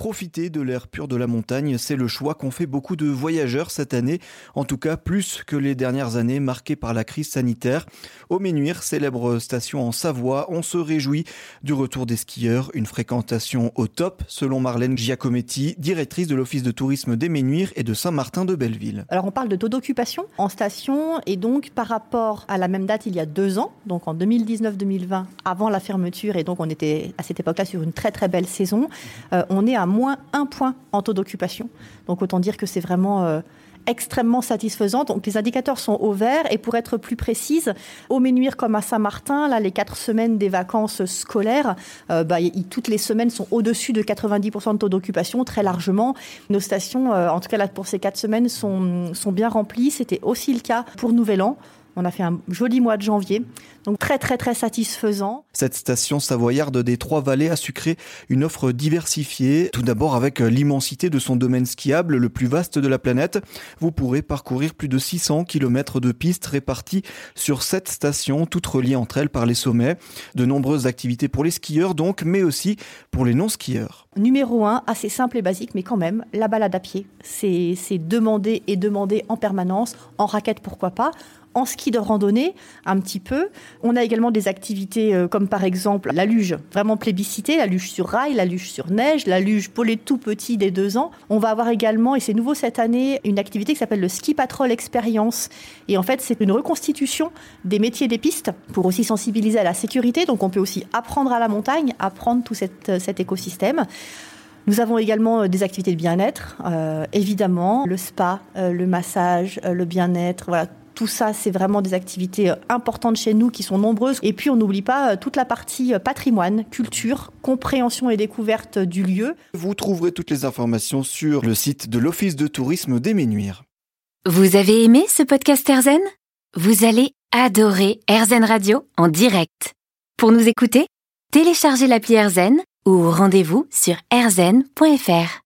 Profiter de l'air pur de la montagne, c'est le choix qu'ont fait beaucoup de voyageurs cette année, en tout cas plus que les dernières années marquées par la crise sanitaire. Au Ménuire, célèbre station en Savoie, on se réjouit du retour des skieurs, une fréquentation au top, selon Marlène Giacometti, directrice de l'Office de tourisme des Ménuires et de Saint-Martin de Belleville. Alors on parle de taux d'occupation en station et donc par rapport à la même date il y a deux ans, donc en 2019-2020, avant la fermeture et donc on était à cette époque-là sur une très très belle saison, euh, on est à moins un point en taux d'occupation. Donc autant dire que c'est vraiment euh, extrêmement satisfaisant. Donc les indicateurs sont au vert et pour être plus précise, au Ménuire comme à Saint-Martin, là les quatre semaines des vacances scolaires, euh, bah, toutes les semaines sont au-dessus de 90% de taux d'occupation très largement. Nos stations, euh, en tout cas là pour ces quatre semaines, sont, sont bien remplies. C'était aussi le cas pour Nouvel An. On a fait un joli mois de janvier, donc très très très satisfaisant. Cette station savoyarde des Trois-Vallées a su créer une offre diversifiée, tout d'abord avec l'immensité de son domaine skiable, le plus vaste de la planète. Vous pourrez parcourir plus de 600 km de pistes réparties sur sept stations, toutes reliées entre elles par les sommets. De nombreuses activités pour les skieurs donc, mais aussi pour les non-skieurs. Numéro un, assez simple et basique, mais quand même, la balade à pied. C'est demandé et demandé en permanence, en raquette pourquoi pas en ski de randonnée un petit peu. On a également des activités euh, comme par exemple la luge, vraiment plébiscitée, la luge sur rail, la luge sur neige, la luge pour les tout petits des deux ans. On va avoir également, et c'est nouveau cette année, une activité qui s'appelle le Ski Patrol Experience. Et en fait, c'est une reconstitution des métiers des pistes pour aussi sensibiliser à la sécurité. Donc on peut aussi apprendre à la montagne, apprendre tout cet, cet écosystème. Nous avons également euh, des activités de bien-être, euh, évidemment, le spa, le massage, le bien-être, voilà, tout ça, c'est vraiment des activités euh, importantes chez nous qui sont nombreuses. Et puis, on n'oublie pas euh, toute la partie euh, patrimoine, culture, compréhension et découverte du lieu. Vous trouverez toutes les informations sur le site de l'Office de tourisme des Ménuires. Vous avez aimé ce podcast Erzen Vous allez adorer Erzen Radio en direct. Pour nous écouter, téléchargez l'appli Erzen ou rendez-vous sur erzen.fr.